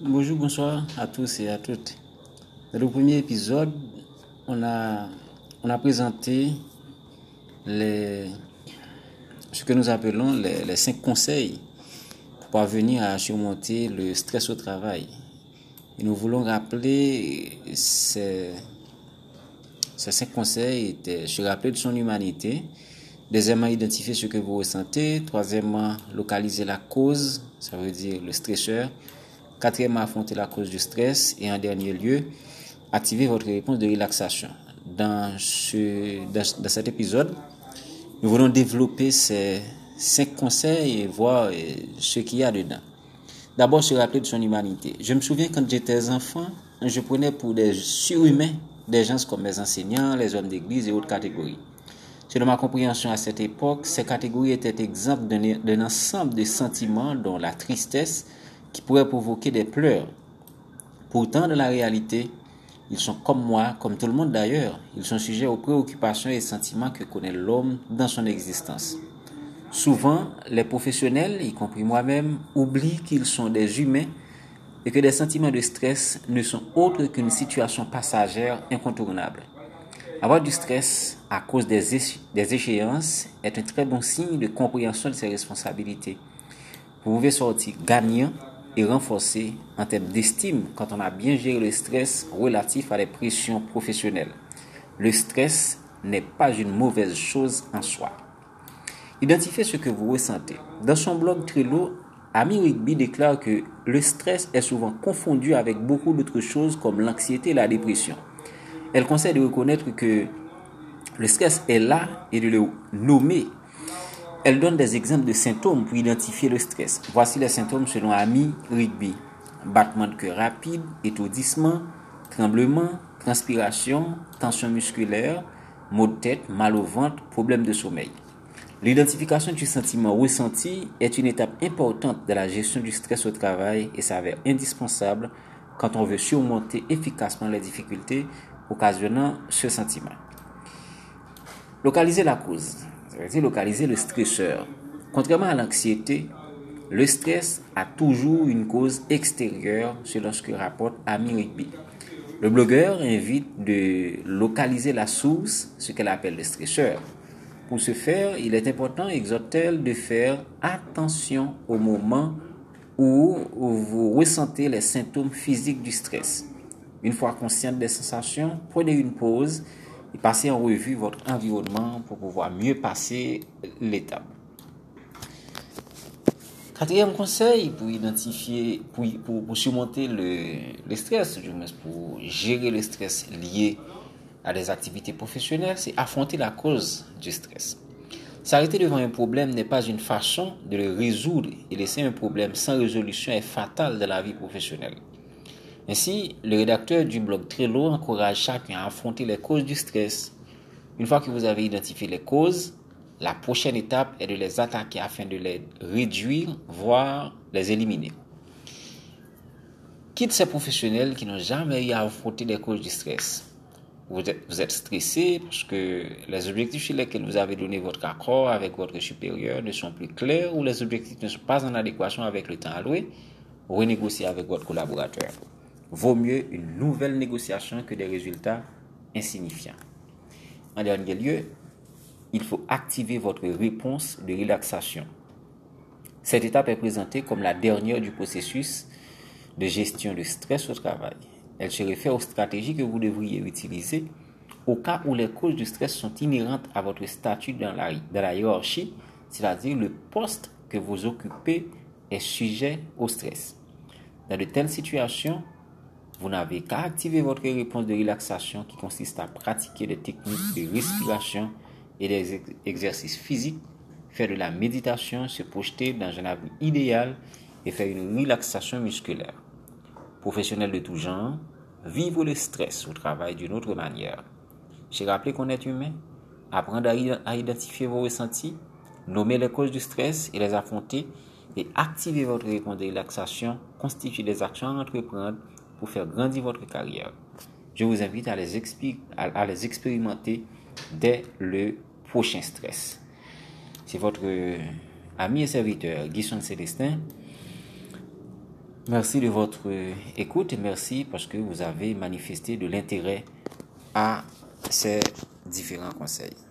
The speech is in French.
Bonjour, bonsoir à tous et à toutes. Dans le premier épisode, on a, présenté ce que nous appelons les, cinq conseils pour parvenir à surmonter le stress au travail. Nous voulons rappeler ces, ces cinq conseils étaient se rappeler de son humanité, deuxièmement identifier ce que vous ressentez, troisièmement localiser la cause, ça veut dire le stresseur, quatrièmement affronter la cause du stress et en dernier lieu activer votre réponse de relaxation. Dans, ce, dans, cet épisode, nous voulons développer ces cinq conseils et voir ce qu'il y a dedans. D'abord, se rappeler de son humanité. Je me souviens quand j'étais enfant, je prenais pour des surhumains des gens comme les enseignants, les hommes d'église et autres catégories. Selon ma compréhension à cette époque, ces catégories étaient exemples d'un ensemble de sentiments dont la tristesse qui pourrait provoquer des pleurs. Pourtant, dans la réalité, ils sont comme moi, comme tout le monde d'ailleurs. Ils sont sujets aux préoccupations et sentiments que connaît l'homme dans son existence. Souvent, les professionnels, y compris moi-même, oublient qu'ils sont des humains et que des sentiments de stress ne sont autres qu'une situation passagère incontournable. Avoir du stress à cause des, des échéances est un très bon signe de compréhension de ses responsabilités. Vous pouvez sortir gagnant et renforcé en termes d'estime quand on a bien géré le stress relatif à les pressions professionnelles. Le stress n'est pas une mauvaise chose en soi. Identifiez ce que vous ressentez. Dans son blog Trello, Ami Rigby déclare que le stress est souvent confondu avec beaucoup d'autres choses comme l'anxiété et la dépression. Elle conseille de reconnaître que le stress est là et de le nommer. Elle donne des exemples de symptômes pour identifier le stress. Voici les symptômes selon Ami Rigby. Battement de cœur rapide, étourdissement, tremblement, transpiration, tension musculaire, maux de tête, mal au ventre, problème de sommeil. L'identification du sentiment ressenti est une étape importante de la gestion du stress au travail et s'avère indispensable quand on veut surmonter efficacement les difficultés occasionnant ce sentiment. Localiser la cause, dire localiser le stresseur. Contrairement à l'anxiété, le stress a toujours une cause extérieure selon ce que rapporte Amy Rigby. Le blogueur invite de localiser la source, ce qu'elle appelle le stresseur. Pour ce faire, il est important, exhorte-t-elle, de faire attention au moment où vous ressentez les symptômes physiques du stress. Une fois consciente des sensations, prenez une pause et passez en revue votre environnement pour pouvoir mieux passer l'étape. Quatrième conseil pour identifier, pour, pour surmonter le, le stress, pour gérer le stress lié à des activités professionnelles, c'est affronter la cause du stress. S'arrêter devant un problème n'est pas une façon de le résoudre et laisser un problème sans résolution est fatal dans la vie professionnelle. Ainsi, le rédacteur du blog Trello encourage chacun à affronter les causes du stress. Une fois que vous avez identifié les causes, la prochaine étape est de les attaquer afin de les réduire, voire les éliminer. Quitte ces professionnels qui n'ont jamais eu à affronter les causes du stress. Vous êtes, stressé parce que les objectifs sur lesquels vous avez donné votre accord avec votre supérieur ne sont plus clairs ou les objectifs ne sont pas en adéquation avec le temps alloué. Renégocier avec votre collaborateur. Vaut mieux une nouvelle négociation que des résultats insignifiants. En dernier lieu, il faut activer votre réponse de relaxation. Cette étape est présentée comme la dernière du processus de gestion de stress au travail. Elle se réfère aux stratégies que vous devriez utiliser au cas où les causes du stress sont inhérentes à votre statut dans la, dans la hiérarchie, c'est-à-dire le poste que vous occupez est sujet au stress. Dans de telles situations, vous n'avez qu'à activer votre réponse de relaxation qui consiste à pratiquer des techniques de respiration et des exercices physiques, faire de la méditation, se projeter dans un avenir idéal et faire une relaxation musculaire. Professionnels de tout genre, vivre le stress au travail d'une autre manière. J'ai rappelé qu'on est humain, apprendre à identifier vos ressentis, nommer les causes du stress et les affronter et activer votre réponse de relaxation constitue des actions à entreprendre pour faire grandir votre carrière. Je vous invite à les, à les expérimenter dès le prochain stress. C'est votre ami et serviteur Guy Célestin. Merci de votre écoute et merci parce que vous avez manifesté de l'intérêt à ces différents conseils.